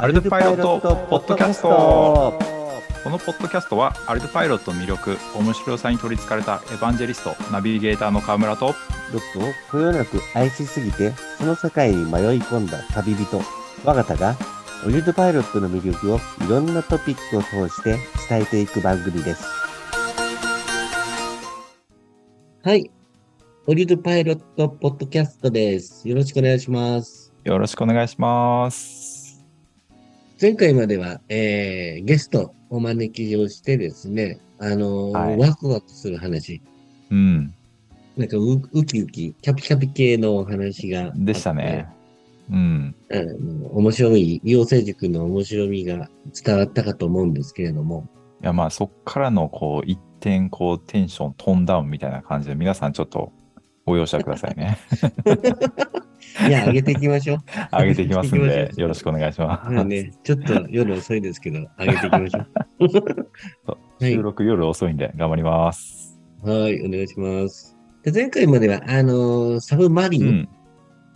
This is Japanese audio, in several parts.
アルドパイロットポッドキャスト。このポッドキャストはアルドパイロットの魅力面白さに取りつかれたエヴァンジェリストナビゲーターの川村とロックをこよなく愛しすぎてその世界に迷い込んだ旅人我が田がオリルドパイロットの魅力をいろんなトピックを通して伝えていく番組です。はい。オリルドパイロットポッドキャストです。よろしくお願いします。よろしくお願いします前回までは、えー、ゲストお招きをしてですね、あのーはいワクワクする話、うんなんかウウキウキ、キャピキャピ系のお話が。でしたねうんうん。面白い、養成塾の面白みが伝わったかと思うんですけれども。いやまあそっからのこう一点こうテンショントーンダウンみたいな感じで皆さんちょっとご容赦くださいね。いや、上げていきましょう。上げていきますんでよろしくお願いします、まあね、ちょっと夜遅いですけど、上げていきましょ う。収録夜遅いんで頑張ります。はい、お願いします。で前回までは、あのーサブマリン、うん。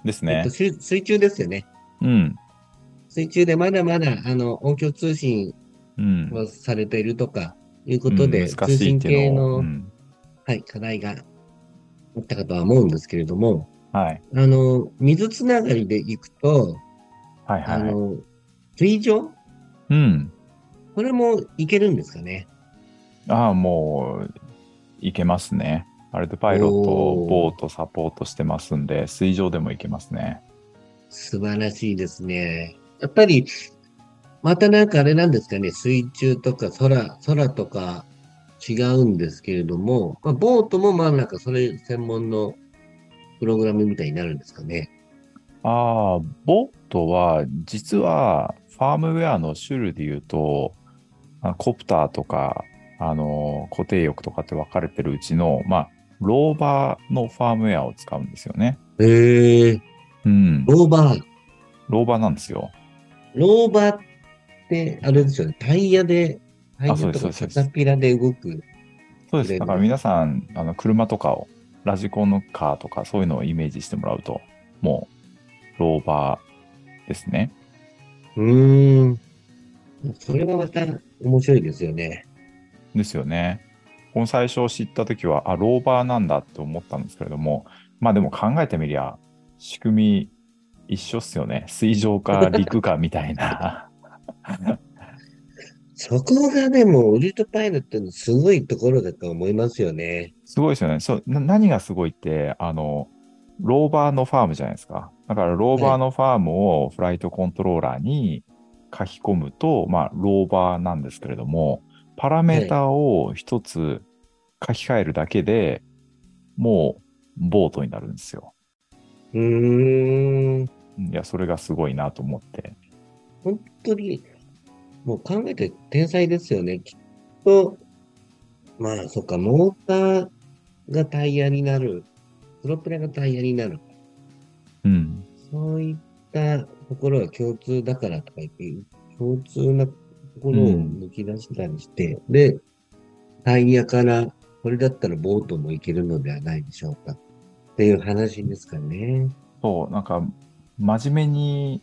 ですね。えっと、水水中ですよね。うん。水中でまだまだ、あの、音響通信うん。をされているとか、いうことで、うん難通信系の、はい、課題があったかとは思うんですけれども、はいあの、水つながりでいくと、はいはいあの、水上？うんこれもいけるんですかね？ああ、もう、いけますね。アルトパイロットボートサポートしてますんで、水上でもいけますね。素晴らしいですね。やっぱり、またなんかあれなんですかね、水中とか空、空とか違うんですけれども、まあ、ボートもまあなんかそれ専門のプログラムみたいになるんですかね。ああ、ボートは、実は、ファームウェアの種類で言うと、あコプターとか、あの、固定翼とかって分かれてるうちの、まあ、ローバーのファームウェアを使うんですよね。へえ、うん。ローバー。ローバーなんですよ。ローバーって、あれですよね、タイヤで、あそうですそうですキャタピラで動く。そうです。でだから皆さん、あの車とかを、ラジコンのカーとか、そういうのをイメージしてもらうと、もう、ローバーですね。うーん。それがまた面白いですよね。ですよね。この最初知ったときは、あ、ローバーなんだって思ったんですけれども、まあでも考えてみりゃ、仕組み一緒っすよね。水上か陸かみたいな。そこがでも、オリートパイロットのすごいところだと思いますよね。すごいですよね。そうな何がすごいって、あの、ローバーのファームじゃないですか。だから、ローバーのファームをフライトコントローラーに書き込むと、まあ、ローバーなんですけれども、パラメーターを一つ書き換えるだけで、もう、ボートになるんですよ。うーん。いや、それがすごいなと思って。本当に、もう考えて天才ですよね。きっと、まあ、そっか、モーターがタイヤになる。プロペラがタイヤになる。うん。そういったところが共通だからとか言って、共通なところを抜き出したりして、で、タイヤから、これだったらボートも行けるのではないでしょうか。っていう話ですかね。そう、なんか、真面目に、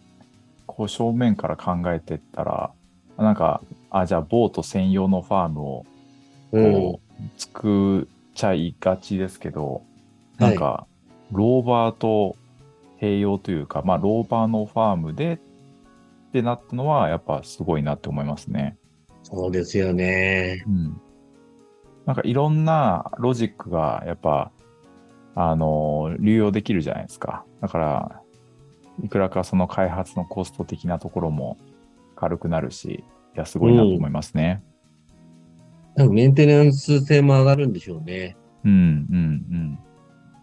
こう、正面から考えてったら、なんか、あ、じゃあ、ボート専用のファームを、うん。こう、作っちゃいがちですけど、なんか、ローバーと併用というか、まあ、ローバーのファームでってなったのは、やっぱすごいなって思いますね。そうですよね。うん。なんかいろんなロジックがやっぱ、あの、流用できるじゃないですか。だから、いくらかその開発のコスト的なところも軽くなるし、いや、すごいなと思いますね。多分メンテナンス性も上がるんでしょうね。うん、うん、うん。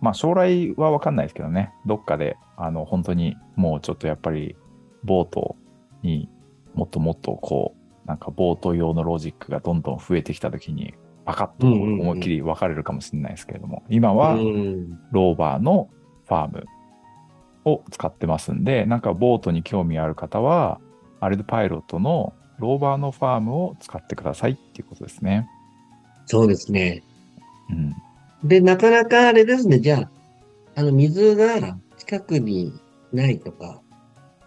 まあ将来はわかんないですけどね。どっかで、あの、本当にもうちょっとやっぱり、ボートにもっともっとこう、なんかボート用のロジックがどんどん増えてきたときに、パカッと思いっきり分かれるかもしれないですけれども、今はうん。ローバーのファームを使ってますんで、なんかボートに興味ある方は、アルドパイロットのローバーのファームを使ってくださいっていうことですね。そうですね。うん。で、なかなかあれですね。じゃあ、あの、水が近くにないとか、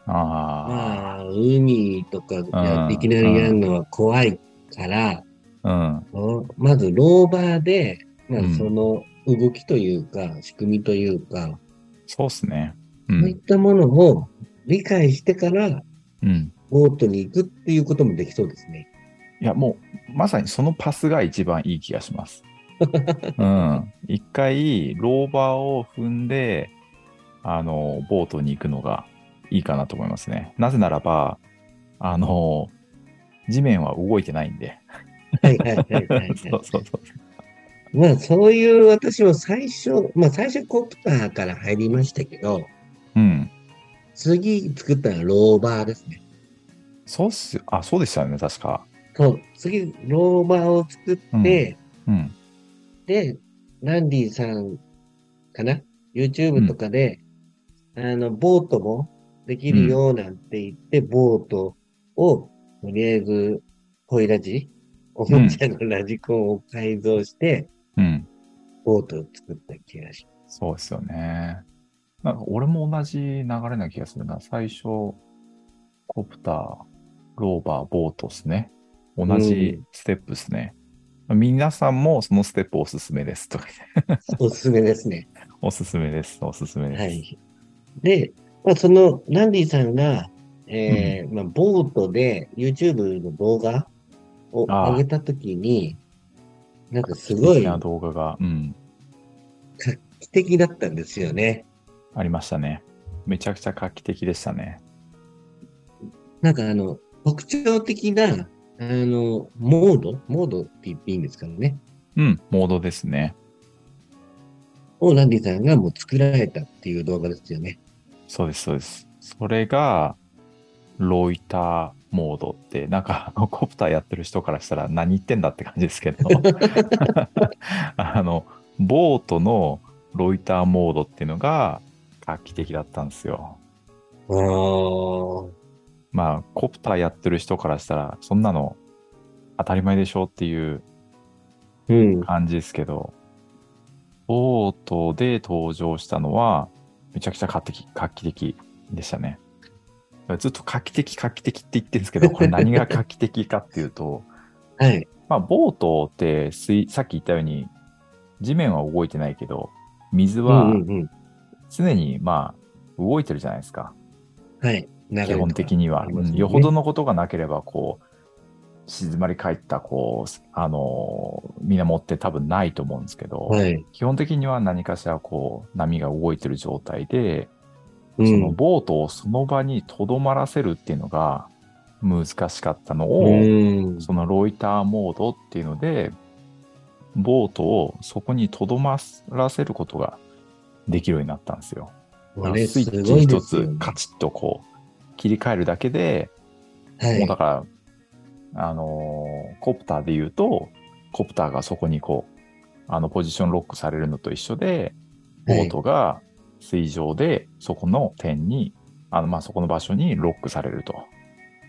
あまあ、海とかやいきなりやるのは怖いから、あ。うん。おまずローバーで、まあうん、その動きというか、仕組みというか、そうっすね。う。そういったものを理解してから、うん。ボートに行くっていうこともできそうですね。いや、もう、まさにそのパスが一番いい気がします。うん。一回、ローバーを踏んで、あの、ボートに行くのがいいかなと思いますね。なぜならば、あの、地面は動いてないんで。はいはいはいはい、はい。そうそうそう。まあ、そういう私も最初、まあ、最初コプターから入りましたけど、うん。次作ったのはローバーですね。そうっすよ。あ、そうでしたよね、確か。そう、次、ローバーを作って、うん。で、ランディさんかな ?YouTube とかで、あの、ボートもできるよなんて言って、ボートを、とりあえず、トイラジおもちゃのラジコンを改造して、うん。ボートを作った気がしそうですよね。なんか俺も同じ流れな気がするな。最初、コプター、ローバー、ボートですね。同じステップですね。皆さんもそのステップおすすめですとか。おすすめですね。おすすめです。おすすめです。はい。で、まあ、その、ランディさんが、えーまあ、ボートで YouTube の動画を上げたときに、なんかすごいな動画が、うん、画期的だったんですよね。ありましたね。めちゃくちゃ画期的でしたね。なんかあの、特徴的な、あの、モード？モードって言っていいんですかね？うん、モードですね。をランディさんがもう作られたっていう動画ですよね。そうです、そうです。それが、ロイターモードって、なんか、あのコプターやってる人からしたら何言ってんだって感じですけど、あの、ボートのロイターモードっていうのが画期的だったんですよ。ああ。まあ、コプターやってる人からしたら、そんなの当たり前でしょっていううん。感じですけど、ボートで登場したのは、めちゃくちゃ画期的画期的でしたね。ずっと画期的、画期的って言ってるんですけど、これ何が画期的かっていうと、はい。まあ、ボートって水、さっき言ったように、地面は動いてないけど、水うはんうんうん。常に、まあ、動いてるじゃないですか。はい。基本的には、ねうんよほどのことがなければ、こう、静まり返った、こう、あの、水面って多分ないと思うんですけど、はい。基本的には何かしらこう波が動いてる状態で、うそのん。ボートをその場に留まらせるっていうのが難しかったのを、うん。そのロイターモードっていうので、ボートをそこに留まらせることができるようになったんですよ。スイッチ一。つカチッとこう切り替えるだけで、はいもうだ。から、あのーコプターで言うと、コプターがそこにこう、あの、ポジションロックされるのと一緒で、ボートが水上でそこの点に、あの、まあ、そこの場所にロックされると。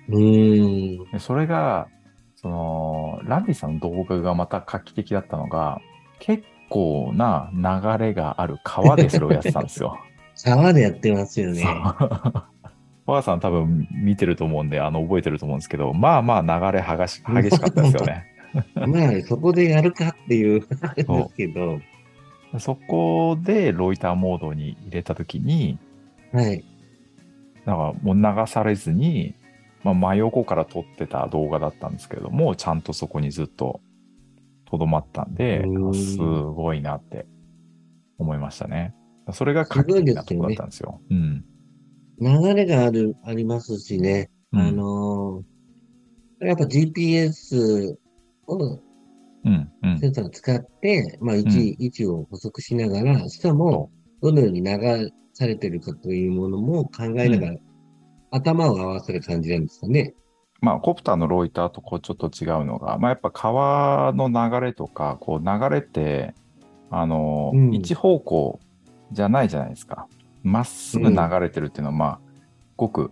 うん。でそれが、その、ランディさんの動画がまた画期的だったのが、結構な流れがある川でそれをやってたんですよ。沢でやってますよね。お母さん多分見てると思うんで、あの、覚えてると思うんですけど、まあまあ流れはがし激しかったですよね。まあ、そこでやるかっていう、あれですけど、そこでロイターモードに入れたときに、はい。だからもう流されずに、まあ、真横から撮ってた動画だったんですけれども、ちゃんとそこにずっと留まったんでう、んすごいなって思いましたね。それが画期的なところだったんですよ。うん。流れがある、ありますしね。うんあのーやっぱ GPS をうん。うん。センサーを使って、まあ位置、位置を補足しながら、しかも、どのように流されてるかというものも考えながら、頭を合わせる感じなんですかね。まあ、コプターのロイターとこうちょっと違うのが、まあ、やっぱ川の流れとか、こう流れって、あの、うん一方向じゃないじゃないですか。まっすぐ流れてるっていうのは、まあ、ごく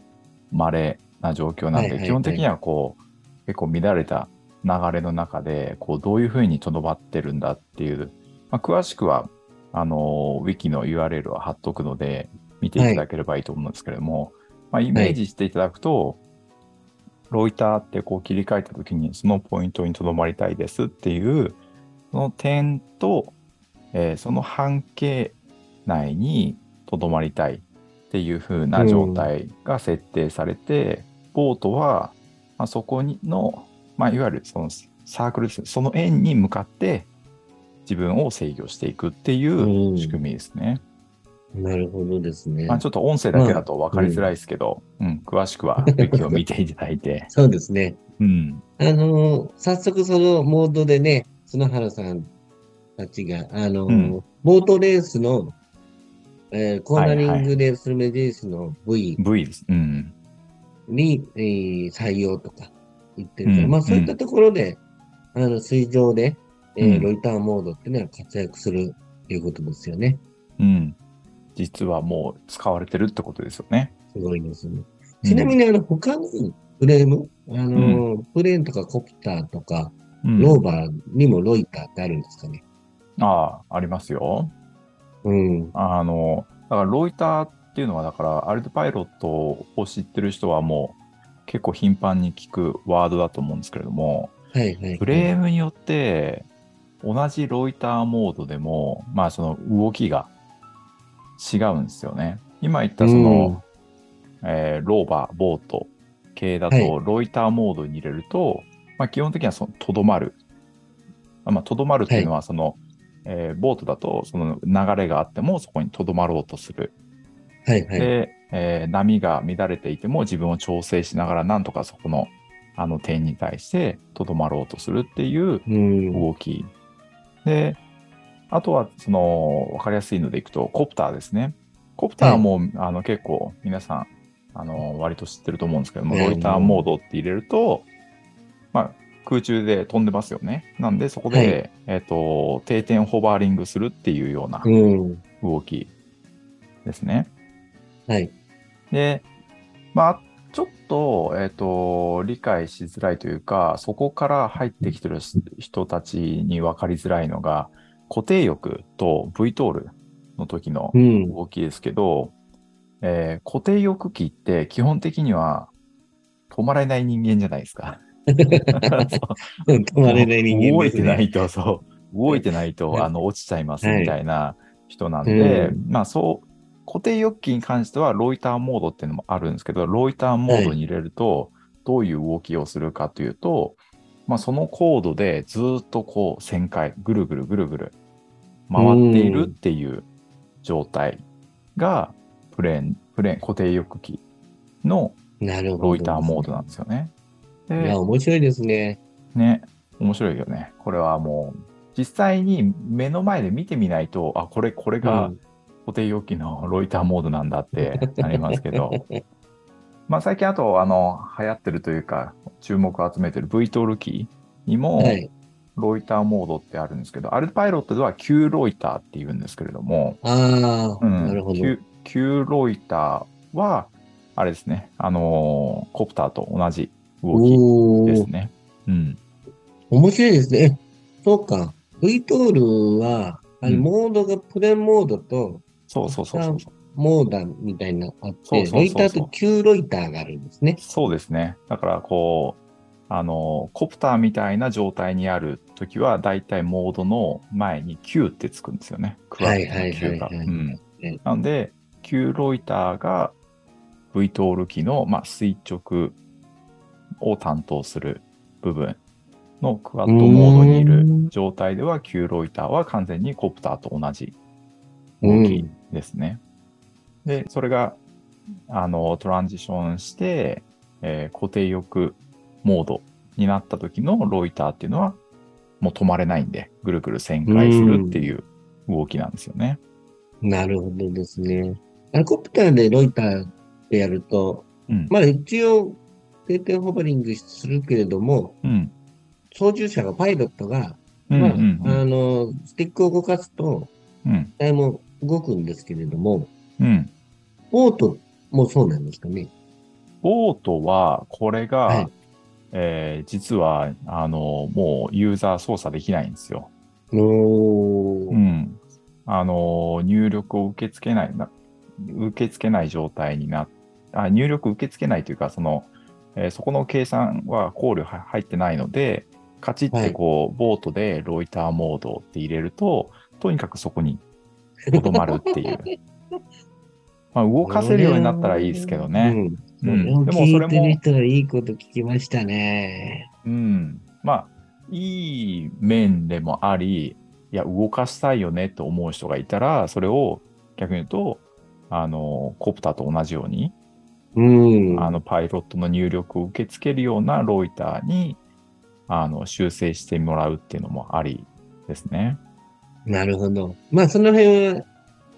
稀な状況なんで、基本的にはこう、結構乱れた流れの中で、こう、どういうふうにとどまってるんだっていう、まあ、詳しくは、あの、ウィキの URL を貼っとくので、見ていただければいいと思うんですけれども、まあ、イメージしていただくと、ロイターってこう切り替えたときに、そのポイントにとどまりたいですっていう、その点と、えーその半径内にとどまりたいっていう風な状態が設定されて、ボートは、まあ、そこにの、まあ、いわゆるそのサークルですねその円に向かって自分を制御していくっていう仕組みですね。なるほどですね。まあ、ちょっと音声だけだと分かりづらいですけど、うん詳しくはを見ていただいて。そうですね。うん。あのー早速そのモードでね、角原さんたちが、あのボートレースの、えーコーナリングでスルメジェイスの V V です。うん。に、えー採用とか言ってるから、うんまあそういったところで、あの水上で、えーうんロイターモードっていうのは活躍するということですよね。うん。実はもう使われてるってことですよね。すごいですね。ちなみに、あの、他のフレーム、あのー、プレーンとかコプターとか、うん、ローバーにもロイターってあるんですかね？ああ、ありますよ。うん。あの、だからロイターっていうのは、だからアルトパイロットを知ってる人はもう結構頻繁に聞くワードだと思うんですけれども、はいはい。フレームによって同じロイターモードでも、まあその動きが違うんですよね。今言ったその、えーローバー、ボート系だはいと、ロイターモードに入れると、まあ基本的にはそのとどまる。あまあとどまるっていうのは、その、えーボートだとその流れがあってもそこにとどまろうとする。はいはい。で、えー波が乱れていても自分を調整しながらなんとかそこのあの点に対してとどまろうとするっていううん。動き。で、あとは、その、わかりやすいのでいくと、コプターですね。コプターも、あの結構皆さん、あの、割と知ってると思うんですけども、うんロイターモードって入れると、まあ、空中で飛んでますよね。なんで、そこで、はいえっ、と、定点ホバーリングするっていうようなうん。動きですね。はい。で、まあ、ちょっと、えっ、と、理解しづらいというか、そこから入ってきてる人たちに分かりづらいのが、固定翼と V トールの時のうん。動きですけど、えー固定翼機って基本的には止まれない人間じゃないですか。止まれない人間動い。てないと、そう、動いてないと、はい。あの、落ちちゃいますはいみたいな人なんで、うまあそう、固定翼機に関してはロイターモードっていうのもあるんですけど、ロイターモードに入れると、どういう動きをするかというと、まあそのコードでずっとこう旋回、ぐるぐるぐるぐる回っているっていう状態が、プレーン、プレーン、固定翼機の。ロイターモードなんですよね。でいや、面白いですね。ね、面白いよね。これはもう、実際に目の前で見てみないと、あ、これ、これがうん固定容器のロイターモードなんだってなりますけど、まあ最近あと、あの、流行ってるというか、注目を集めてる V トールキーにも、はい。ロイターモードってあるんですけど、アルパイロットでは Q ロイターって言うんですけれども、ああ、うんなるほど。Q, Q ロイターは、あれですね、あのーコプターと同じ動きですね。うん。面白いですね。えそうか。V トールは、あのうんモードがプレモードとそうそうそうそう。モーダンみたいなのあって、ロイターと Q ロイターがあるんですね。そうですね。だから、こう、あの、コプターみたいな状態にあるときは、だいたいモードの前に Q ってつくんですよね。クワッドの Q が。なので、Q ロイターが V トール機の、まあ、垂直を担当する部分のクワッドモードにいうるん状態では、Q ロイターは完全にコプターと同じうん動きですね。で、それが、あの、トランジションして、えー固定翼モードになった時のロイターっていうのは、もう止まれないんで、ぐるぐる旋回するっていう動きなんですよね。なるほどですね。コプターでロイターでやると、うん。まあ一応定点ホバリングするけれども、うん。操縦者が、パイロットが、うん。まあ、うん。あの、スティックを動かすと、うん。機体も動くんですけれども、うん。ボートもそうなんですかね。ボートは、これが、はいえー実は、あの、もうユーザー操作できないんですよ。おーうん。あの、入力を受け付けないな、受け付けない状態になっあ入力受け付けないというか、その、えーそこの計算は考慮は入ってないので、カチッてこう、ボートでロイターモードって入れると、とにかくそこにとどまるっていう。まあ、動かせるようになったらいいですけどね。うん。そうんれをでもそれも聞いてる人はいいこと聞きましたね。うん。まあ、いい面でもあり、いや、動かしたいよねって思う人がいたら、それを逆に言うと、あの、コプターと同じように、うん。あの、パイロットの入力を受け付けるようなロイターに、あの、修正してもらうっていうのもありですね。なるほど。まあ、その辺は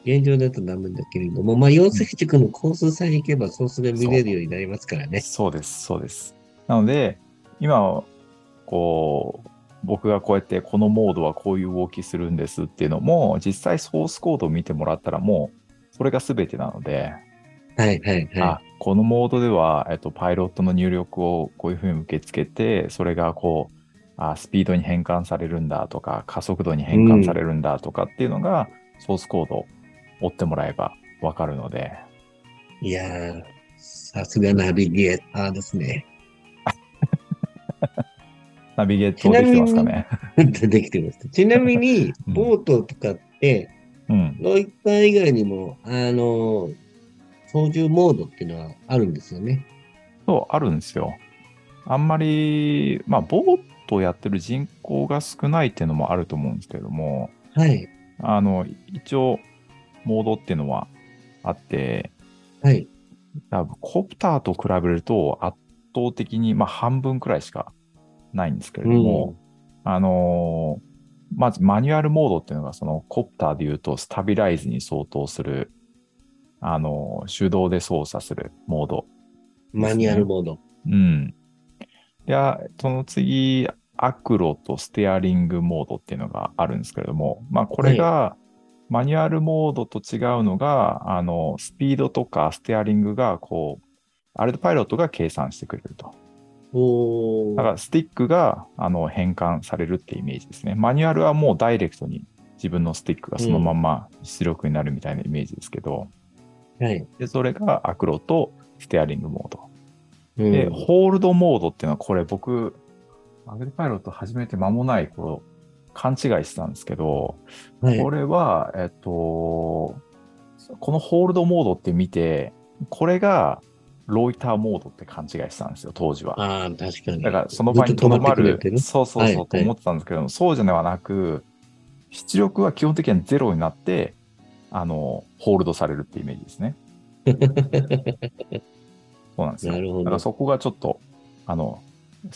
現状だとダメだけれども、まあ、溶接軸のコースさえ行けば、ソースが見れるようになりますからね。そうです、そうです。なので、今、こう、僕がこうやってこのモードはこういう動きするんですっていうのも、実際ソースコードを見てもらったらもう、それが全てなので、はい、はい、はあ、このモードでは、えっと、パイロットの入力をこういうふうに受け付けて、それがこう、あスピードに変換されるんだとか、加速度に変換されるんだとかっていうのが、ソースコードを追ってもらえばわかるので、い。いやー、さすがナビゲーターですね。ナビゲートできてますかね。できてます。ちなみに、うんボートとかって、うん。ロイター以外にも、あの、操縦モードっていうのはあるんですよね。そう、あるんですよ。あんまり、まあ、ボートをやってる人口が少ないっていうのもあると思うんですけれども、はい。あの、一応、モードっていうのはあって、はい。多分コプターと比べると圧倒的に、まあ、半分くらいしかないんですけれども、あのーまずマニュアルモードっていうのが、そのコプターで言うとスタビライズに相当する、あのー手動で操作するモードマニュアルモード。うん。いや、その次、アクロとステアリングモードっていうのがあるんですけれども、まあ、これが、マニュアルモードと違うのが、あの、スピードとかステアリングが、こう、あれでパイロットが計算してくれると。おーだから、スティックが、あの、変換されるってイメージですね。マニュアルはもうダイレクトに自分のスティックがそのまんま出力になるみたいなイメージですけど、はい。で、それがアクロとステアリングモード。うんで、ホールドモードっていうのは、これ僕、アグリパイロット始めて間もない頃、勘違いしてたんですけど、はいこれは、えっと、このホールドモードって見て、これがロイターモードって勘違いしてたんですよ、当時は。ああ、確かに。だから、その場にとどまるそうそうそうとはい思ってたんですけど、そうじゃではなく、出力は基本的にはゼロになって、あの、ホールドされるってイメージですね。そうなんですよ。だからそこがちょっと、あの、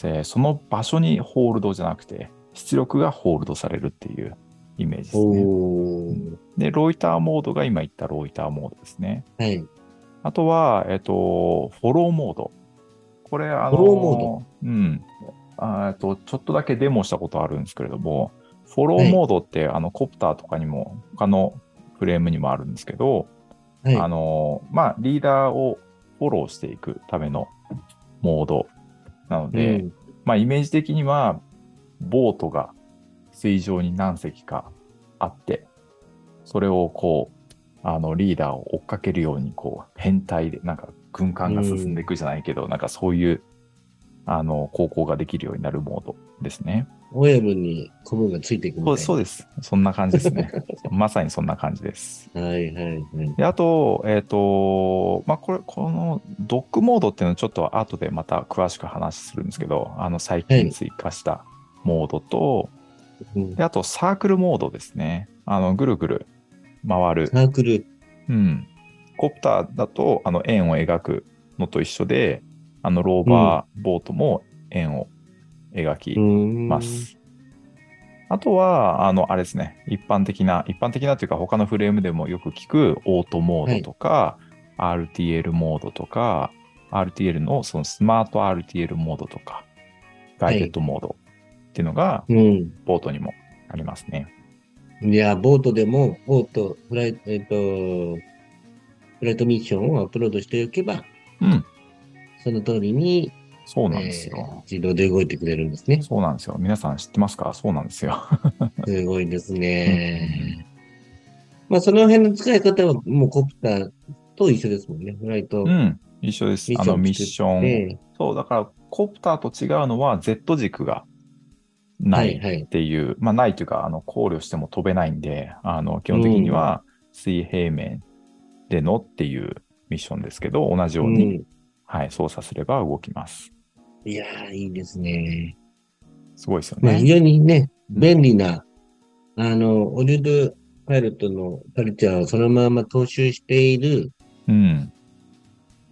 えーその場所にホールドじゃなくて、出力がホールドされるっていうイメージですね。で、ロイターモードが今言ったロイターモードですね。はい。あとは、えっと、フォローモード。これ、あの、フォローモうん。あえっと、ちょっとだけデモしたことあるんですけれども、フォローモードって、あの、コプターとかにも、他のフレームにもあるんですけど、はい。あの、まあ、リーダーをフォローしていくためのモードなので、うんまあ、イメージ的には、ボートが水上に何隻かあって、それをこう、あの、リーダーを追っかけるように、こう、変態で、なんか、軍艦が進んでいくじゃないけど、なんかそういう、あの、航行ができるようになるモードですね。親分にコムがついていくみたいな。そうです。そんな感じですね。まさにそんな感じです。はいはいはい。で、あと、えっ、と、まあ、これ、このドックモードっていうのをちょっと後でまた詳しく話するんですけど、あの、最近追加したモードと、うんで、あとサークルモードですね。あの、ぐるぐる回る。サークル。うん。コプターだと、あの、円を描くのと一緒で、あの、ローバーボートも円を描きまます。あとは、あの、あれですね、一般的な、一般的なというか、他のフレームでもよく聞くオートモードとか、RTL モードとか、RTL のそのスマート RTL モードとか、ガイデッドモードっていうのが、うん。ボートにもありますね。いや、ボートでも、ボート、フライト、えっ、と、フライトミッションをアップロードしておけば、うん、その通りに、そうなんですよ。えー自動で動いてくれるんですね。そうなんですよ。皆さん知ってますか？そうなんですよ。すごいですね。まあ、その辺の使い方は、もうコプターと一緒ですもんね。フライトうん。一緒です。あのミッション。そう、だからコプターと違うのは Z 軸がないはいはいっていう、まあないというか、あの考慮しても飛べないんで、あの基本的には水平面でのっていうミッションですけど、同じように、うんはい、操作すれば動きます。いやー、いいですね。すごいですよまあ、非ね。常にね、うん便利な、あの、オリュードパイロットのカルチャーをそのまま踏襲しているうん。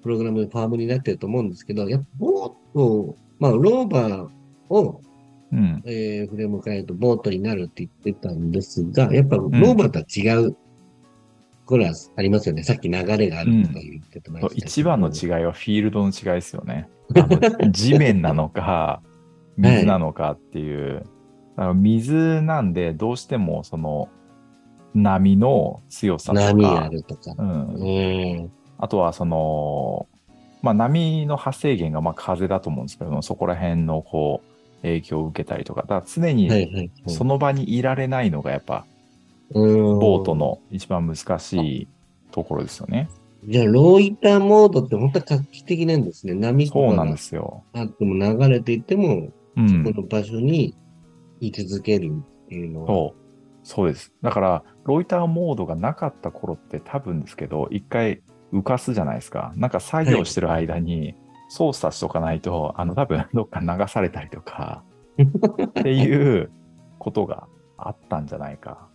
プログラムファームになってると思うんですけど、やっぱボート、まあ、ローバーを、うん。えーフレーム変えるとボートになるって言ってたんですが、やっぱローバーとは違う、これはありますよね。さっき流れがあるとか言ってましたけど、一番の違いはフィールドの違いですよね。地面なのか、水なのかっていう。だから水なんで、どうしてもその波の強さとか、波があるとか。うん、うん。あとはその、まあ、波の発生源がまあ風だと思うんですけども、そこら辺のこう影響を受けたりとか、だから常はいにはいはい。その場にいられないのがやっぱうんボートの一番難しいところですよね。じゃあ、ロイターモードって本当は画期的なんですね。波とかがそうなんですよ。あっても流れていても、うん。この場所に居続けるっていうのは。そう。そうです。だから、ロイターモードがなかった頃って多分ですけど、一回浮かすじゃないですか。なんか作業してる間に操作しとかないと、あの多分どっか流されたりとか、っていうことがあったんじゃないか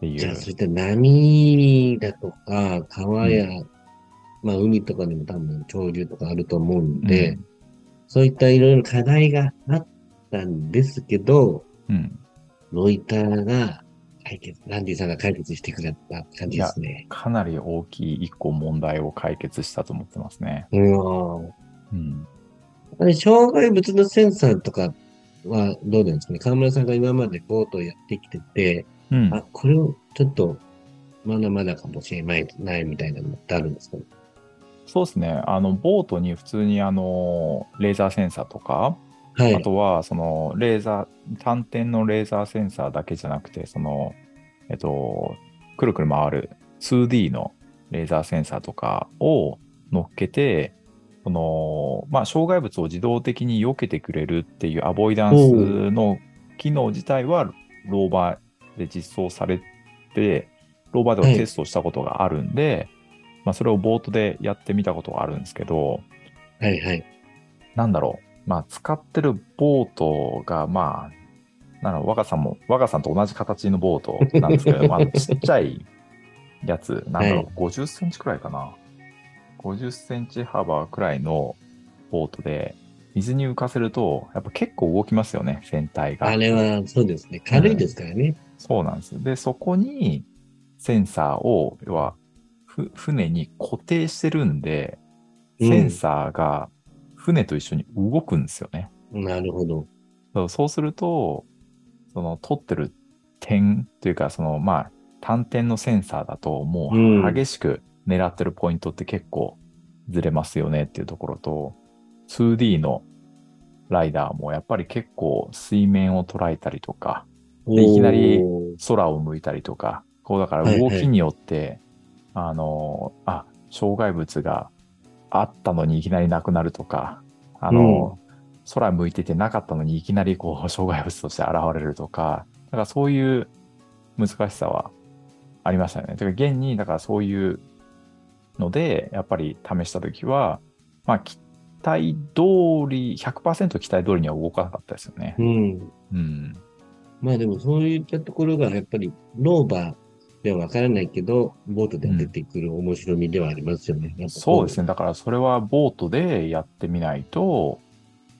っていうじゃあ、。そういった波だとか、川や、まあ、海とかでも多分、潮流とかあると思うんで、うんそういったいろいろ課題があったんですけど、うん。ロイターが解決、ランディさんが解決してくれた感じですね。かなり大きい一個問題を解決したと思ってますね。うん。うん。あれ、障害物のセンサーとかはどうなんですかね？河村さんが今までボートをやってきてて、うん。あ、これをちょっと、まだまだかもしれないないみたいなのってあるんですかね？そうですね。あの、ボートに普通にあの、レーザーセンサーとか、はい。あとは、その、レーザー、単点のレーザーセンサーだけじゃなくて、その、えっと、くるくる回る 2D のレーザーセンサーとかを乗っけて、その、まあ、障害物を自動的に避けてくれるっていうアボイダンスの機能自体は、ローバーで実装されて、ローバーではテストしたことがあるんで、まあ、それをボートでやってみたことがあるんですけど、はいはい。なんだろう、まあ、使ってるボートが、まあ、なんだろう若さんも、若さんと同じ形のボートなんですけど、まあ、ちっちゃいやつ、なんだろう、はい50センチくらいかな。50センチ幅くらいのボートで、水に浮かせると、やっぱ結構動きますよね、船体が。あれは、そうですね。軽いですからね。そうなんです。で、そこにセンサーを、要は、ふ船に固定してるんで、センサーが船と一緒に動くんですよね。なるほど。そうそうすると、その撮ってる点というか、そのまあ単点のセンサーだともうんう激しく狙ってるポイントって結構ずれますよねっていうところと、2D のライダーもやっぱり結構水面を捉えたりとか、でいきなり空を向いたりとか、こうだからはいはい動きによって、あの、あ、障害物があったのにいきなりなくなるとか、あの、空向いててなかったのにいきなりこう 障害物として現れるとか、だからそういう難しさはありましたね。だから現に、だからそういうので、やっぱり試したときは、まあ期待通り、100%期待通りには動かなかったですよねう。ん。うん。まあでもそういったところがやっぱりローバーではわからないけど、ボートで出てくる面白みではありますよね。ね。そうですね。だからそれはボートでやってみないと、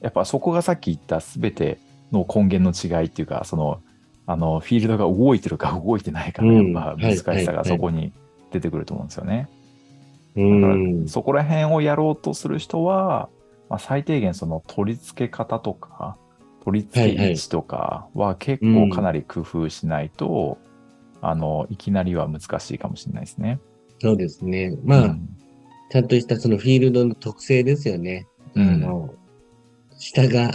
やっぱそこがさっき言った全ての根源の違いっていうか、その、あの、フィールドが動いてるか動いてないかやっぱはい難しさがはいそこに出てくると思うんですよね。うん。そこら辺をやろうとする人は、まあ、最低限その取り付け方とか、取り付け位置とかは結構かなり工夫しないと、あの、いきなりは難しいかもしれないですね。そうですね。まあ、うんちゃんとしたそのフィールドの特性ですよね。うんあの、下が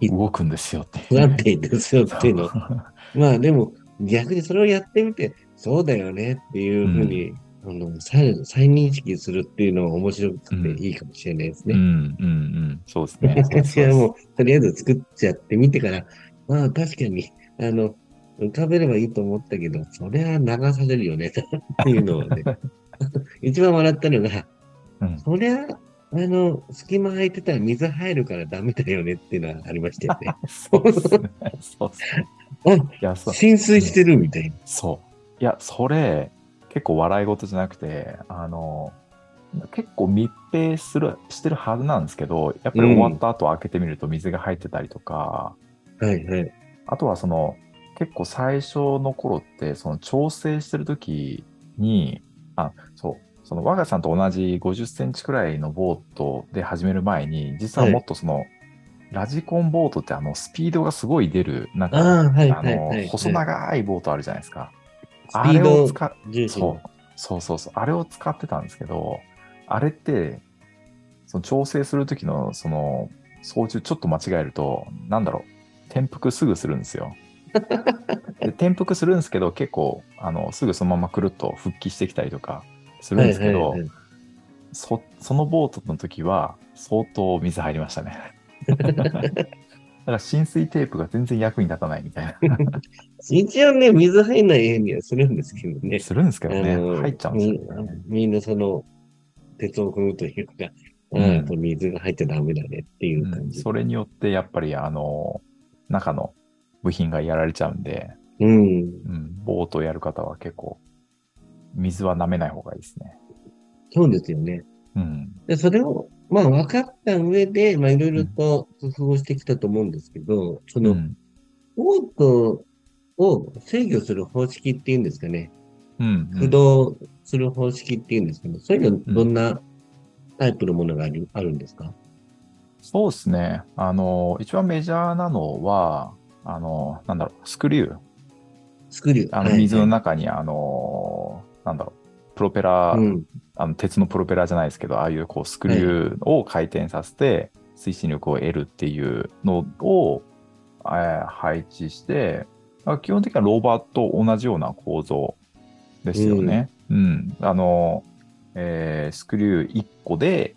動くんですよっていう不ね、安定ですよっていうの。まあでも、逆にそれをやってみて、そうだよねっていうふうにあの再再認識するっていうのは面白くうんていいかもしれないですうん、うね。ん、うん。そうですね。私はもう、とりあえず作っちゃってみてから、まあ確かに、あの、浮かべればいいと思ったけど、それは流されるよね、っていうのをね。一番笑ったのが、うんそりゃ、あの、隙間空いてたら水入るからダメだよねっていうのはありましたよね。そうですね。そうですね。浸水してるみたいな。そう。いや、それ、結構笑い事じゃなくて、あの、結構密閉する、してるはずなんですけど、やっぱり終わった後開けてみると水が入ってたりとか、はいはい。あとはその、結構最初の頃って、その調整してる時に、あ、そう、その我がさんと同じ50センチくらいのボートで始める前に、実はもっとその、ラジコンボートってあのスピードがすごい出る、なんか、ああ、はいあはいはい。の、細長いボートあるじゃないですか。スピあれードを使っ重視そうそうそうそう、あれを使ってたんですけど、あれって、その調整するときのその操縦ちょっと間違えると、なんだろう、転覆すぐするんですよ。で転覆するんですけど、結構あのすぐそのままくるっと復帰してきたりとかするんですけど、はいはいはいそそのボートの時は相当水入りましたね。だから浸水テープが全然役に立たないみたいな。一応ね、水入んないようにはするんですけどね。するんですけどね、入っちゃうんですよね。みみんなその、鉄を踏むというか、うんと水が入っちゃダメだねっていううん感じ。それによってやっぱりあの中の部品がやられちゃうんで、うん。うん、ボートをやる方は結構水は舐めない方がいいですね。そうですよね。うん。で、それを、まあ分かった上で、まあいろいろと工夫をしてきたと思うんですけど、その、うん。ボートを制御する方式っていうんですかね。うん。駆動する方式っていうんですかね。そういうのどんなタイプのものがあるあるんですか？そうですね。あの、一番メジャーなのは、あの、なんだろう、スクリュー。スクリュー。あの、はい水の中に、あの、なんだろう、プロペラ、うん。あの鉄のプロペラじゃないですけど、ああいうこうスクリューを回転させて、推進力を得るっていうのを、えー配置して、あ基本的にはローバーと同じような構造ですよね。うん。あの、えースクリュー1個で、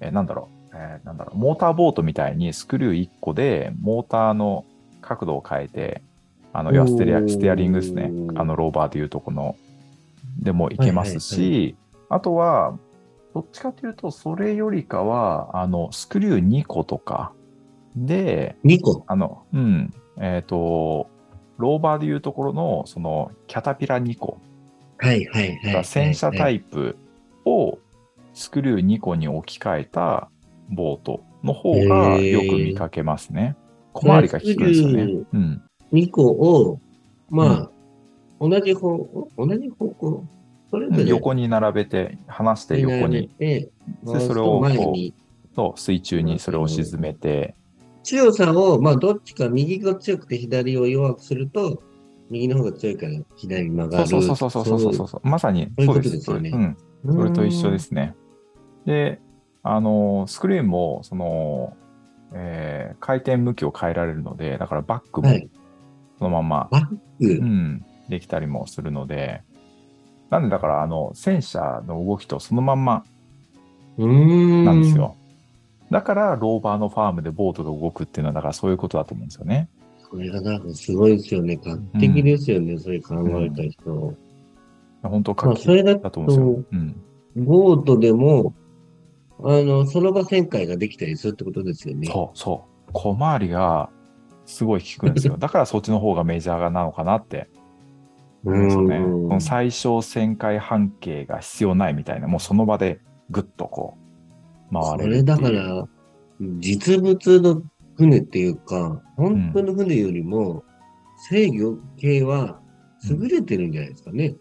えーなんだろう、えーなんだろう、モーターボートみたいにスクリュー1個でモーターの角度を変えて、あの、要はステステアリングですね。あの、ローバーでいうとこの、でもいけますし、はいあとは、どっちかというと、それよりかは、あの、スクリュー2個とかで、2個？あの、うん、えっ、と、ローバーでいうところの、その、キャタピラ2個はいはいはいはい。戦車タイイプをスクリュー2個に置き換えたボートの方がよく見かけますね。小回りが利くんですよね。うん。2個を、まあ、同じ方、同じ方向、それぞれ横に並べて、離して横に、て、でそれをこうそう水中にそれを沈めて、強さを、まあ、どっちか右が強くて左を弱くすると、右の方が強いから左に曲がる。そうそうそうそうそうそうそうまさにそうです。よね。うん、それと一緒ですね。で、あのスクリーンもその、えー、回転向きを変えられるので、だからバックもそのまま、はい、うん、できたりもするので、なんでだからあの戦車の動きとそのまんまなんですよ。だから、ローバーのファームでボートが動くっていうのは、だからそういうことだと思うんですよね。それがなんかすごいですよね。画期的ですよね。そういう考えた人。本当、まあ、画期それだだと思うんですとよ。、うん。ボートでも、あの、その場旋回ができたりするってことですよね。そうそう。小回りがすごい効くんですよ。だからそっちの方がメジャーなのかなってうん最小旋回半径が必要ないみたいな、もうその場でぐっとこう回それる。れだから、実物の船っていうか、本当の船よりも制御系は優れてるんじゃないですかね。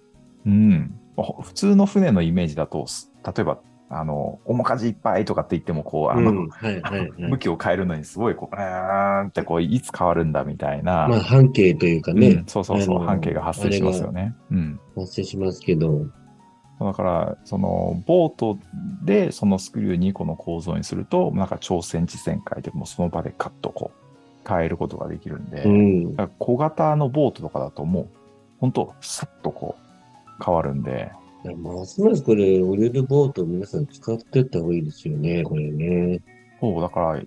うん。ほ普通の船のイメージだと、す例えば、あの、面舵いっぱいとかって言っても、こう、あの、うん、はいはいはい向。きを変えるのにすごい、こう、うーんって、こう、いつ変わるんだみたいな。まあ半径というかねうん、、そうそうそう、半径が発生しますよね。うん。発生しますけど、だから、その、ボートで、そのスクリュー2個の構造にすると、なんか超センチ旋回でもうその場でカッとこう、変えることができるんで、うん。小型のボートとかだともう、本当さっとこう、変わるんで、ますますこれ、オレルボート皆さん使ってった方がいいですよね、これね。そう、だから、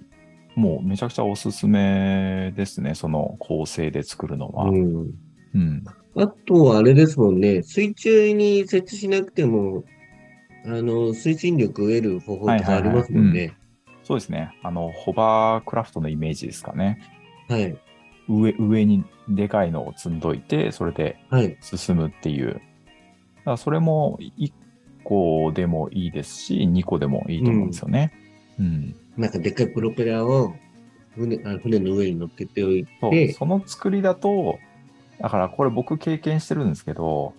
もうめちゃくちゃおすすめですね、その構成で作るのは。ううん。ん。あとはあれですもんね、水中に設置しなくても、あの、推進力を得る方法とかありますもんね。そうですね。あの、ホバークラフトのイメージですかね。はい。上、上にでかいのを積んどいて、それではい。進むっていう。だからそれも1個でもいいですし、2個でもいいと思うんですよね。うん。なんかでっかいプロペラを船あ船の上に乗っけておいて、その作りだと、だからこれ僕経験してるんですけど、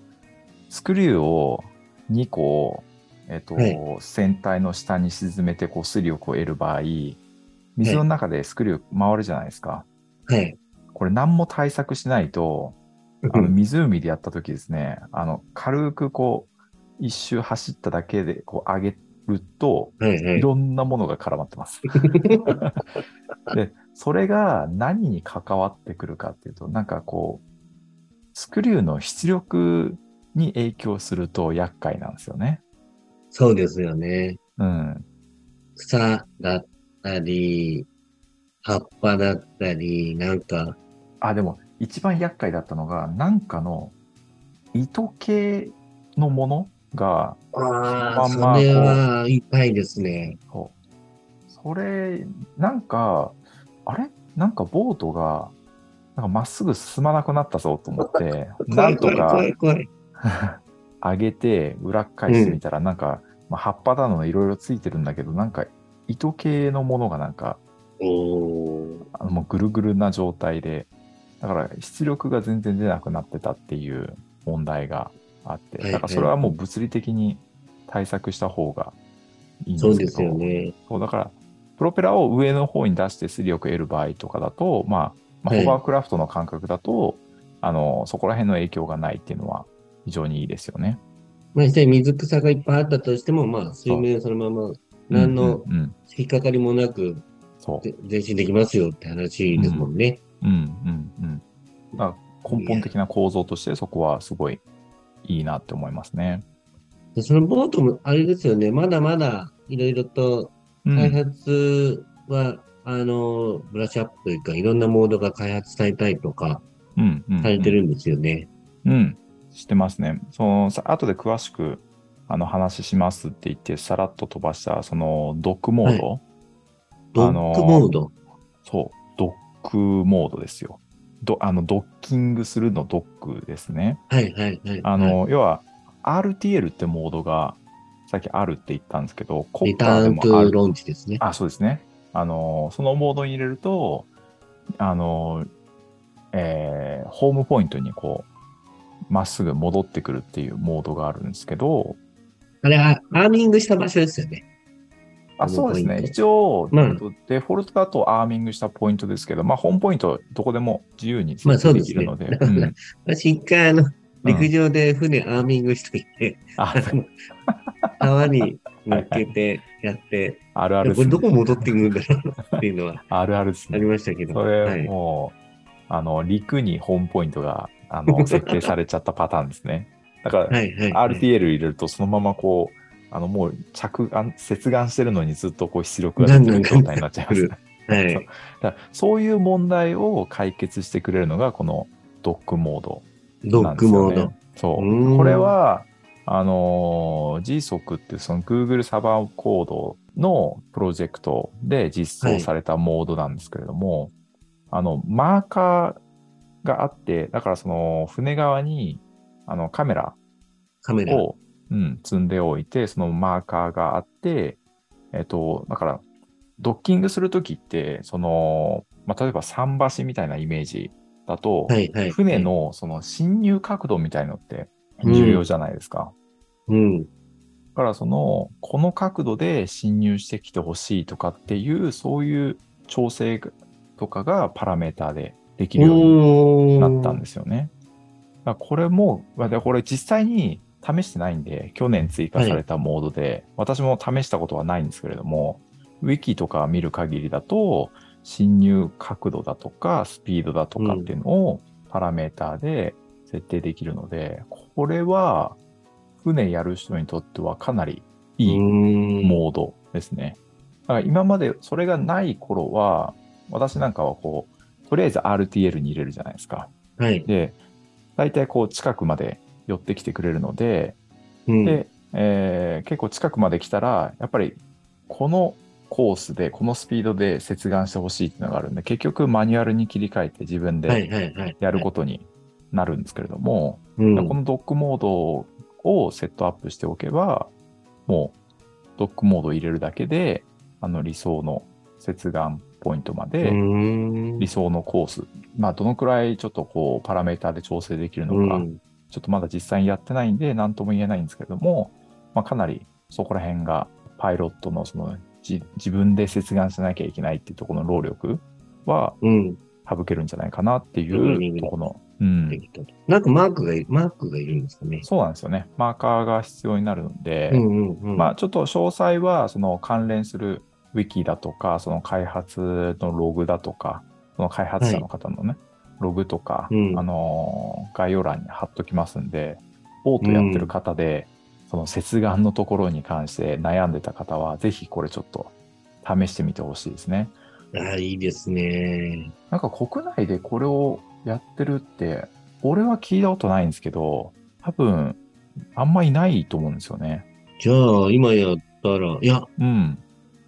スクリューを2個、えっと、はい船体の下に沈めてこう水力を得る場合、水の中でスクリュー回るじゃないですか。はい。これ何も対策しないと、あの湖でやった時ですね、あの軽くこう一周走っただけでこう上げると、い。ろんなものが絡まってます。で、それが何に関わってくるかっていうと、なんかこう、スクリューの出力に影響すると厄介なんですよね。そうですよね。うん。草だったり、葉っぱだったり、なんか、あ、でも一番厄介だったのが、なんかの糸系のものが、ああ、そまんまれは痛いですね。そうそれ、なんか、あれ？なんかボートが、なんかまっすぐ進まなくなったぞと思って、なんとか 上げて裏返してみたら、なんか、まあ、葉っぱだのいろいろついてるんだけど、なんか糸系のものがなんか、あのもうぐるぐるな状態で、だから出力が全然出なくなってたっていう問題があって、だからそれはもう物理的に対策した方がいいんですけど、そうですよね。そうだから、プロペラを上の方に出して出力を得る場合とかだと、まあ、まあ、はいホバークラフトの感覚だと、あの、そこら辺の影響がないっていうのは非常にいいですよね。まあ、実際水草がいっぱいあったとしても、まあ、水面そのまま、何の引っかかりもなく、前進できますよって話ですもんね。うんうんうん。根本的な構造としてそこはすごいいいなって思いますね。でそのボートも、あれですよね、まだまだいろいろとうん開発は、あの、ブラッシュアップというか、いろんなモードが開発されたりとか、うんうんうんされてるんですよね。うん、してますね。そのさ後で詳しくあの話しますって言って、さらっと飛ばしたそのドックモード、ドックモード？そう、ドックモードですよ。ドあのドッキングするのドックですね。はいはいはい。あの、要は RTL ってモードがさっきあるって言ったんですけど、コリッカーでターントローンチですね。あ、そうですね。あの、そのモードに入れると、あの、えーホームポイントにこう、まっすぐ戻ってくるっていうモードがあるんですけど、あれはアーミングした場所ですよね。あそうですね。一応、まあえっとデフォルトだとアーミングしたポイントですけど、まあ、ホームポイントどこでも自由に設定まあそうできるので。だからうん私一回あの、陸上で船アーミングしといて、あ川に 乗っけてやって、あるあるこれど。こ戻ってくるんだろうっていうのは あるあるですありね。ましたけど。そはれ、い。もう、あの、陸にホームポイントが、あの、設定されちゃったパターンですね。だから。RTL 入れると、そのままこう、あの、もう着眼、接眼してるのにずっとこう出力が出てる状態になっちゃいます、ね。はい。だからそういう問題を解決してくれるのが、このドックモードドックモード。そう。これは、あのー GSOC っていうその Google サーバーコードのプロジェクトで実装されたモードなんですけれども、あの、マーカーがあって、だからその船側にあのカメラカメラ。を、うん、積んでおいて、そのマーカーがあって、えっと、だから、ドッキングするときって、その、まあ、例えば桟橋みたいなイメージだと、はいはい。船。のその侵入角度みたいのって重要じゃないですか。うん。だからその、この角度で侵入してきてほしいとかっていう、そういう調整とかがパラメーターでできるようにおなったんですよね。だからこれも、これ実際に試してないんで、去年追加されたモードで、私も試したことはないんですけれども、ウィキとか見る限りだと、侵入角度だとか、スピードだとかっていうのをパラメーターで設定できるので、これは船やる人にとってはかなりういいん。モードですね。だから今までそれがない頃は、私なんかはこう、とりあえず RTL に入れるじゃないですか。はい。で、大体こう近くまで寄ってきてくれるので、うん。で、えー結構近くまで来たら、やっぱりこのコースで、このスピードで接岸してほしいっていうのがあるんで、結局マニュアルに切り替えて自分はいで。やることになるんですけれども、うん。このドックモードをセットアップしておけば、もうドックモードを入れるだけで、あの理想の接岸ポイントまで、うん理想のコース、まあどのくらいちょっとこうパラメーターで調整できるのか、うんちょっとまだ実際にやってないんで、何とも言えないんですけれども、まあ、かなりそこら辺がパイロットのそのじ自分で接岸しなきゃいけないっていうところの労力はうん。省けるんじゃないかなっていうんうところの、うんなんかマークがい、マークがいるんですかね。そうなんですよね。マーカーが必要になるので、うんうんうん。まあちょっと詳細はその関連するウィキだとか、その開発のログだとか、その開発者の方のね、ログとか、うんあのー概要欄に貼っときますんで、ボートやってる方で、その接岸のところに関して悩んでた方は、ぜひこれちょっと試してみてほしいですね。ああ、いいですね。なんか国内でこれをやってるって、俺は聞いたことないんですけど、多分、あんまいないと思うんですよね。じゃあ、今やったら、いや、うん。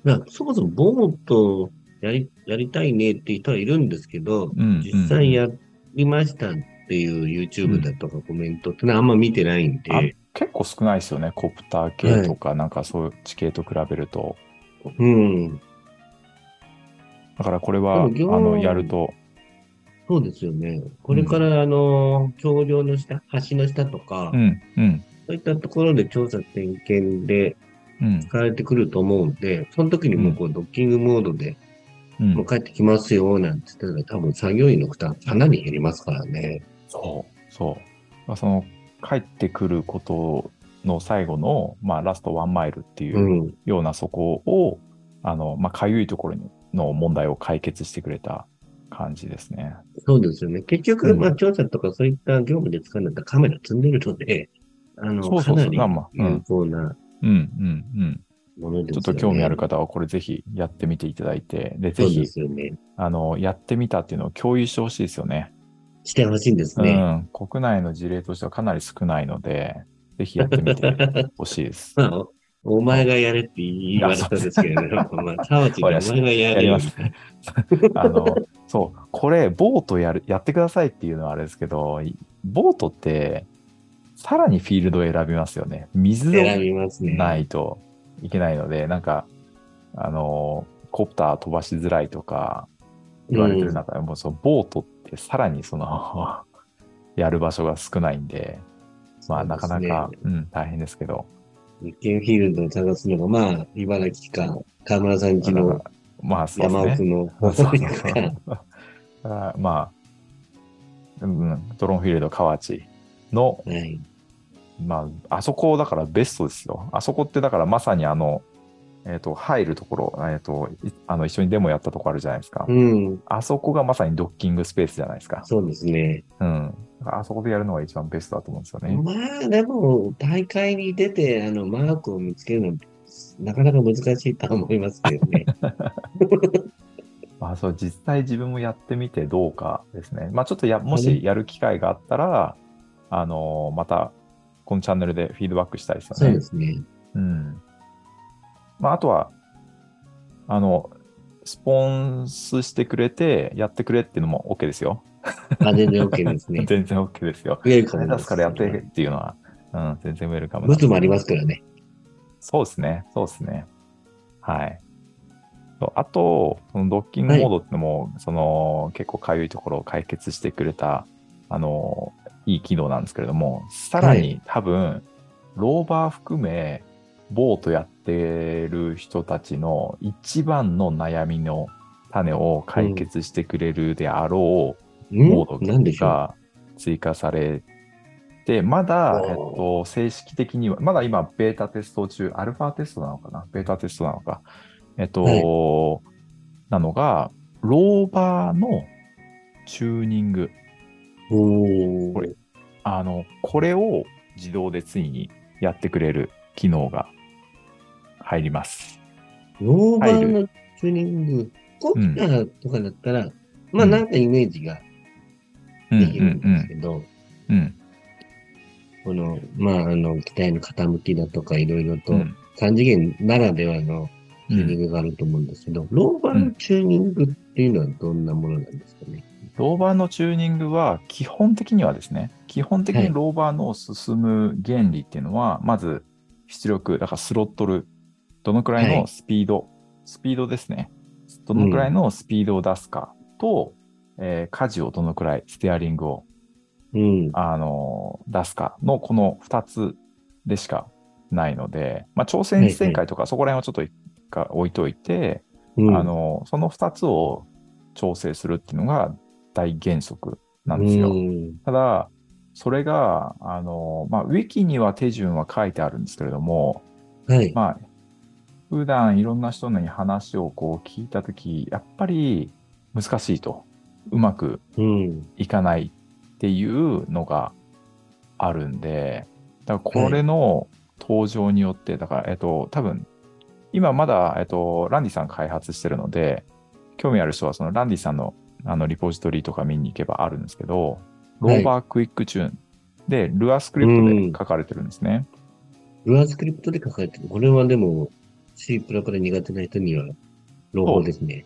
いやそもそもボートやり、やりたいねって人はいるんですけど、うん。実際やりましたっていう YouTube だとかコメントってのはあんま見てないんあで、結構少ないですよね。コプター系とか、なんかそういう地形と比べると。うん、だからこれは、あの、やると、そうですよね。これから、あの、橋梁の下、橋の下とか、うん、うん、そういったところで調査点検でうん、使われてくると思うんで、その時にもうこうドッキングモードで、うんもう。帰ってきますよ、なんて言ったら多分作業員の負担かなり減りますからね。そう、そう。まあ、その、帰ってくることの最後の、まあ、ラストワンマイルっていううんようなそこを、あの、まあ、かゆいところにの問題を解決してくれた感じですね。そうですよね。結局、うんまあ、調査とかそういった業務で使うんだったらカメラ積んでるので、あの、そうそうそうかなり有効なうん、うん、うん。ものですよね。ちょっと興味ある方はこれぜひやってみていただいて、で、ぜひね。あの、やってみたっていうのを共有してほしいですよね。してほしいんですね。うん。国内の事例としてはかなり少ないので、ぜひやってみてほしいです。まあ、おお前がやれって言われたんですけれども、まあ、沢地がお前がやれよ。あの、そう、これ、ボートやる、やってくださいっていうのはあれですけど、いボートって、さらにフィールドを選びますよね。水選を。ないといけないので、なんか、あの、コプター飛ばしづらいとか言われてる中で、もうそのボートってさらにその、やる場所が少ないんで、まあ、なかなか、うん、大変ですけど、日経フィールドを探すのが、まあ、茨城か、河村さん家のまあ、そうですね。山奥のそうまあ、うん、ドローンフィールド河内の、はい。まあ、あそこだからベストですよ。あそこってだからまさにあの、えっ、と、入るところ、えっ、と、いあの、一緒にデモやったところあるじゃないですか。うん。あそこがまさにドッキングスペースじゃないですか。そうですね。うん。あそこでやるのが一番ベストだと思うんですよね。まあ、でも、大会に出て、あの、マークを見つけるの、なかなか難しいとは思いますけどね。まあ、そう、実際自分もやってみてどうかですね。まあ、ちょっとや、もしやる機会があったら、あのまた、このチャンネルでフィードバックしたいですよね。そうですね。うん。まあ、あとは、あの、スポンスしてくれて、やってくれっていうのも OK ですよ。あ、全然 OK ですね。全然 OK ですよ。ウェルカム金出すからやってっていうのは、うん、全然ウェルカム。ブツもありますすからね。そうですね。そうですね。はい。あと、そのドッキングモードってのも、その結構かゆいところを解決してくれた、あの、いい機能なんですけれども、さらに多分、ローバー含め、ボートやってる人たちの一番の悩みの種を解決してくれるであろう、ん？モードが追加されて、まだ、えっと、正式的には、まだ今、ベータテスト中、アルファテストなのかな？ベータテストなのか？えっと、なのが、ローバーのチューニング。これあの、これを自動でついにやってくれる機能が入ります。ローバーのチューニング、コプターとかだったら、まあなんかイメージがうんできるんうんですけど、うんうんこの、まああの、機体の傾きだとかいろいろと、うん。3次元ならではのチューニングがあると思うんですけど、ローバーのチューニングっていうのはどんなものなんですかね？ローバーのチューニングは基本的にはですね、基本的にローバーの進む原理っていうのは、まず出力、だからスロットル、どのくらいのスピード、スピードですね。どのくらいのスピードを出すかと、えー舵をどのくらい、ステアリングを、うん。あのー出すかのこの2つでしかないので、まあ、挑戦旋回とかそこら辺はちょっと一回置いといて、うんあのその2つを調整するっていうのが大原則なんですよ。うんただ、それが、あの、まあ、ウィキには手順は書いてあるんですけれども、はい。まあ、普段いろんな人に話をこう聞いたとき、やっぱり難しいと。うまくうん。いかないっていうのがあるんで、だからこれの登場によって、だから、えっと、多分、今まだ、えっと、ランディさん開発してるので、興味ある人はそのランディさんのあのリポジトリとか見に行けばあるんですけど、 Rover QuickTune で、 Lua スクリプトで書かれてるんですね。 Lua スクリプトで書かれてる。これはでも C プ苦手な人には朗報ですね。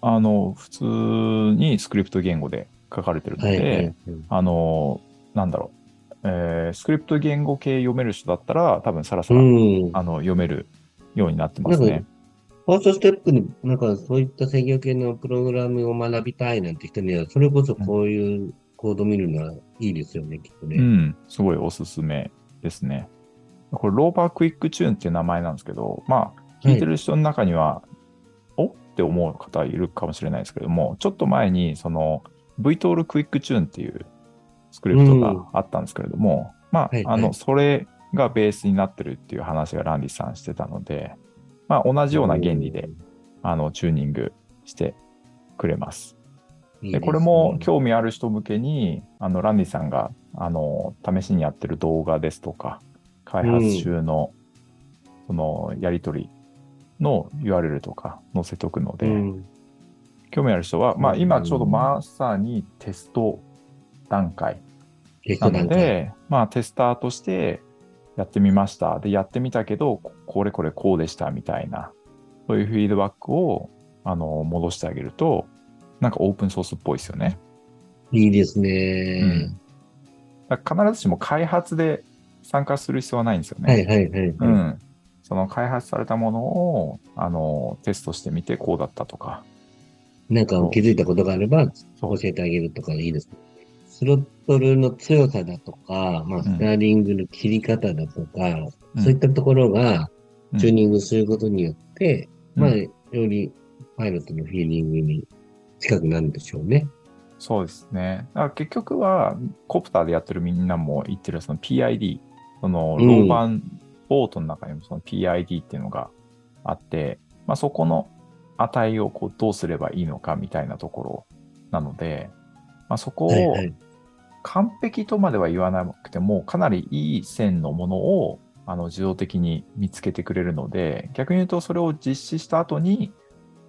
あの、普通にスクリプト言語で書かれてるので、はいはいはい。あの、なんだろう、えースクリプト言語系読める人だったら、多分さらさら、うん。あの読めるようになってますね。ファーストステップに、なんかそういった制御系のプログラムを学びたいなんて人には、それこそこういうコード見るのはいいですよね、きっとね。うん、すごいおすすめですね。これ、 Rover QuickTune っていう名前なんですけど、まあ、聞いてる人の中には、お？って思う方いるかもしれないですけども、ちょっと前に、その、VTOL クイックチューンっていうスクリプトがあったんですけれども、まあ、はいはい。あの、それがベースになってるっていう話がランディさんしてたので、まあ、同じような原理で、あの、チューニングしてくれます。いいすね。でこれも興味ある人向けに、あのランディさんがあの試しにやってる動画ですとか、開発中の,、そのやり取りの URL とか載せとくので、うん。興味ある人は、まあ、うん今ちょうどまさにテスト段階な。ので、まあ、テスターとしてやってみました。で、やってみたけど、ここれこれこうでしたみたいな、そういうフィードバックをあの戻してあげると、なんかオープンソースっぽいですよね。いいですね。だから必ずしも開発で参加する必要はないんですよね。はいはいはい。うん。その開発されたものをあのテストしてみてこうだったとか。なんか気づいたことがあれば教えてあげるとかいいですね。スロットルの強さだとか、まあ、スターリングの切り方だとか、うんそういったところがうんチューニングすることによって、うんまあ、よりパイロットのフィーリングに近くなるんでしょうね。そうですね。だから結局は、コプターでやってるみんなも言ってるその PID、そのうんローバンボートの中にもその PID っていうのがあって、まあ、そこの値をこうどうすればいいのかみたいなところなので、まあ、そこを。完璧とまでは言わなくても、かなりいい線のものをあの自動的に見つけてくれるので、逆に言うとそれを実施した後に、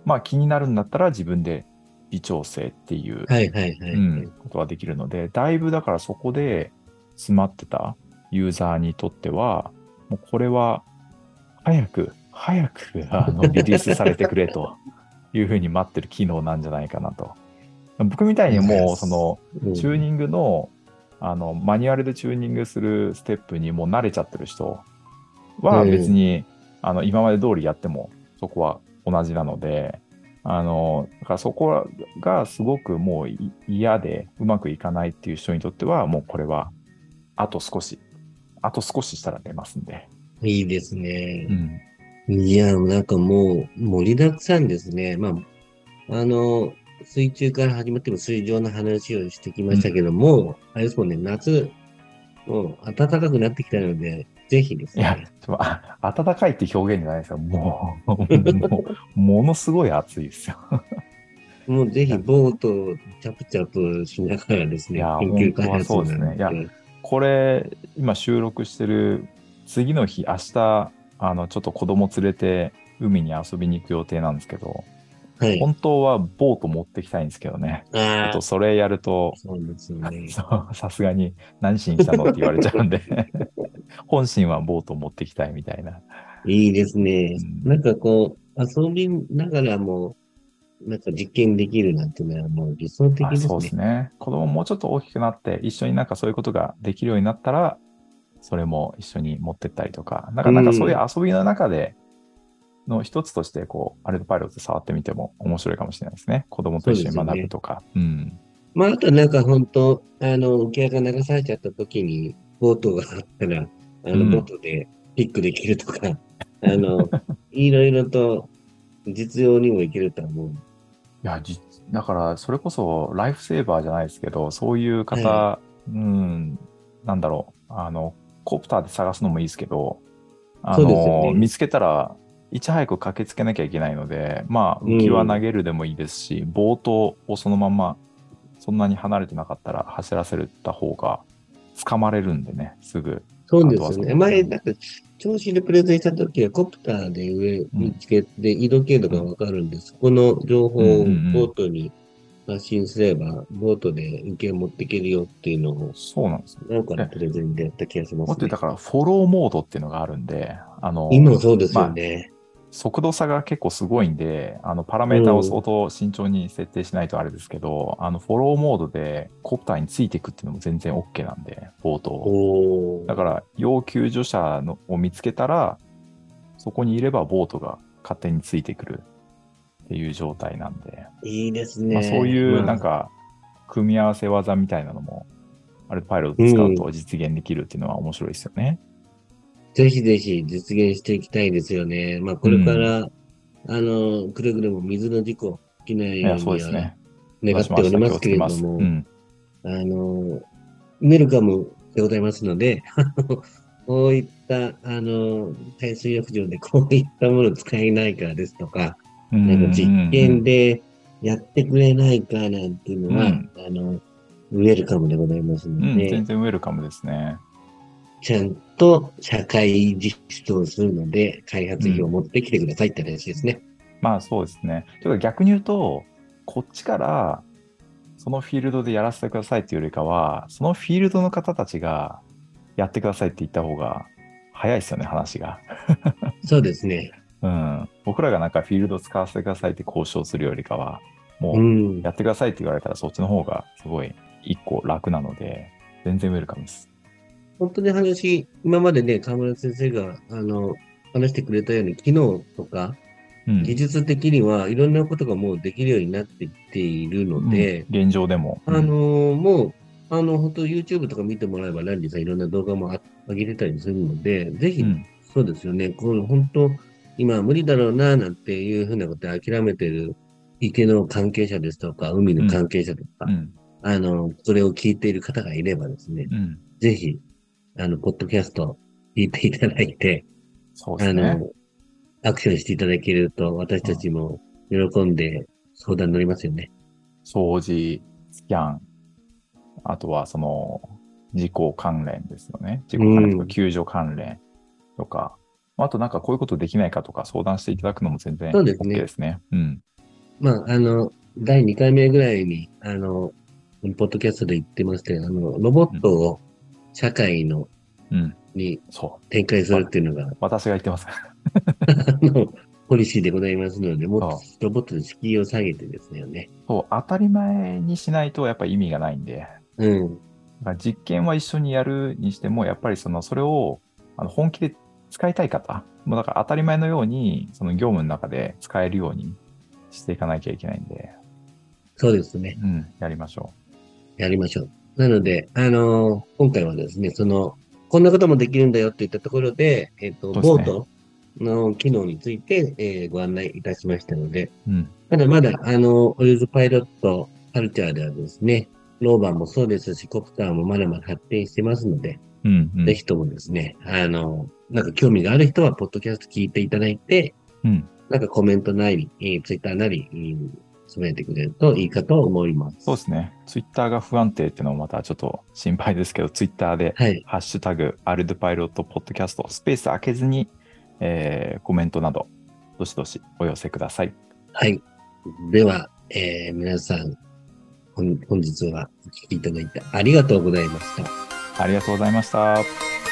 まあ気になるんだったら自分で微調整っていうことができるので、だいぶだからそこで詰まってたユーザーにとっては、もうこれは早く、早くあのリリースされてくれと いうふうに待ってる機能なんじゃないかなと。僕みたいにもうそのうんチューニングのあのマニュアルでチューニングするステップにもう慣れちゃってる人はうん別に、あの今まで通りやってもそこは同じなので、あのだからそこがすごくもうい嫌でうまくいかないっていう人にとってはもうこれはあと少し、あと少ししたら出ますんで。いいですうね。ん。いや、なんかもう盛りだくさんですね。まあ、あの、水中から始まっても水上の話をしてきましたけども、あれですもんね、夏、もう暖かくなってきたので、ぜひですいやね。、ちょあ暖かいって表現じゃないですよ。もう、もうものすごい暑いですよ。もうぜひボートをチャプチャプしながらですね、研究開発そうですねいこれ、今収録してる次の日、明日、あの、ちょっと子供連れて海に遊びに行く予定なんですけど、はい。本当はボート持ってきたいんですけどね。ちょああっと、それやると、さすがに何しに来たのって言われちゃうんで、本心はボート持ってきたいみたいな。いいですね。うんなんかこう、遊びながらも、なんか実験できるなんていうのはもう理想的ですね。あそうですね。子供もうちょっと大きくなって、一緒になんかそういうことができるようになったら、それも一緒に持ってったりとか、なんかなんかそういう遊びの中での一つとして、こう、アルトパイロット触ってみても面白いかもしれないですね。子供と一緒に学ぶとか。うん。まあ、あとなんか本当、あの、浮き輪が流されちゃった時に、ボートがあったら、あの、うんボートでピックできるとか、あの、いろいろと実用にもいけるとは思う。いや、じだから、それこそライフセーバーじゃないですけど、そういう方、はうん、なんだろう、あの、コプターで探すのもいいですけど、あの、ね。見つけたら、いち早く駆けつけなきゃいけないので、まあ、浮き輪投げるでもいいですし、ボートをそのまま、そんなに離れてなかったら走らせた方が、捕まれるんでね、すぐ。そうですよね。前、なん。か、調子でプレゼンした時は、コプターで上見つけて、移動経路がわかるんで、そこの情報をボートに発信すれば、ボートで受け持っていけるよっていうのを、そうなんですよ。なんかのプレゼンでやった気がしますねもっと言った。から、フォローモードっていうのがあるんで、あの、今もそうですよね。速度差が結構すごいんで、あのパラメータを相当慎重に設定しないとあれですけど、あのフォローモードでコプターについていくっていうのも全然 OK なんで、ボートを。おーだから、要救助者のを見つけたら、そこにいればボートが勝手についてくるっていう状態なんで、いいですね。まあ、そういうまあなんか、組み合わせ技みたいなのも、あれパイロット使うと実現できるっていうのは面白いですよね。ぜひぜひ実現していきたいですよね。まあ、これから、あの、くれぐれも水の事故起きないようにそうですね。願っておりますけれども、うん。あの、ウェルカムでございますので、こういった、あの、海水浴場でこういったもの使えないかですとか、なんか実験でやってくれないかなんていうのは、うんあの、ウェルカムでございますうん、ので、全然ウェルカムですね。ちゃんと社会実装するので、開発費を持ってきてくださいって話ですね。まあそうですね。ちょっと逆に言うと、こっちからそのフィールドでやらせてくださいっていうよりかは、そのフィールドの方たちがやってくださいって言った方が早いですよね、話が。そうですね。うん。僕らがなんかフィールド使わせてくださいって交渉するよりかは、もう。うんやってくださいって言われたらそっちの方がすごい一個楽なので、全然ウェルカムです。本当に話、今までね、河村先生が、あの、話してくれたように、機能とか、うん。技術的にはいろんなことがもうできるようになってきているので、うん現状でも。あのもう、あの、本当 YouTube とか見てもらえば、ランディさんいろんな動画もあ上げてたりするので、ぜひ、うん、そうですよね、この本当、今は無理だろうな、なんていうふうなことで諦めてる池の関係者ですとか、海の関係者とか、うん。あの、それを聞いている方がいればですね、うん。ぜひ、あの、ポッドキャスト聞いていただいて、あそうですね。の、アクションしていただけると、私たちも喜んで相談に乗りますよね。掃除、スキャン、あとはその事故関連ですよね。事故関連とうんか救助関連とか、あとなんかこういうことできないかとか相談していただくのも全然 OK ですねですね。うん。まあ、あの、第2回目ぐらいに、あの、ポッドキャストで言ってましたが、あの、ロボットを社会の、うん。に。展開するっていうのが、私が言ってます。あの、ポリシーでございますので、もっとそロボットの敷居を下げてですよね。そう、当たり前にしないとやっぱり意味がないんで、うん。実験は一緒にやるにしても、やっぱりその、それをあの本気で使いたい方、もうだから当たり前のように、その業務の中で使えるようにしていかなきゃいけないんで、そうですね。うん、やりましょやりましょう。なので、あの今回はですね、その、こんなこともできるんだよって言ったところで、えっ、と、そうですねボートの機能について、えーご案内いたしましたので、う。うん。まだまだ、あの、オイルズパイロットカルチャーではですね、ローバーもそうですし、コプターもまだまだ発展してますので、うん、うん。ぜひともですね、あの、なんか興味がある人は、ポッドキャスト聞いていただいて、うん。なんかコメントなり、えーツイッターなり、えーつぶやいてくれるといいかと思います。そうですね。ツイッターが不安定っていうのもまたちょっと心配ですけど、ツイッターで、はい。ハッシュタグ、アルドパイロットポッドキャスト、スペース開けずに、えーコメントなど、どしどしお寄せください。はい。では、えー皆さん、本本日はお聞きいただいてありがとうございました。ありがとうございました。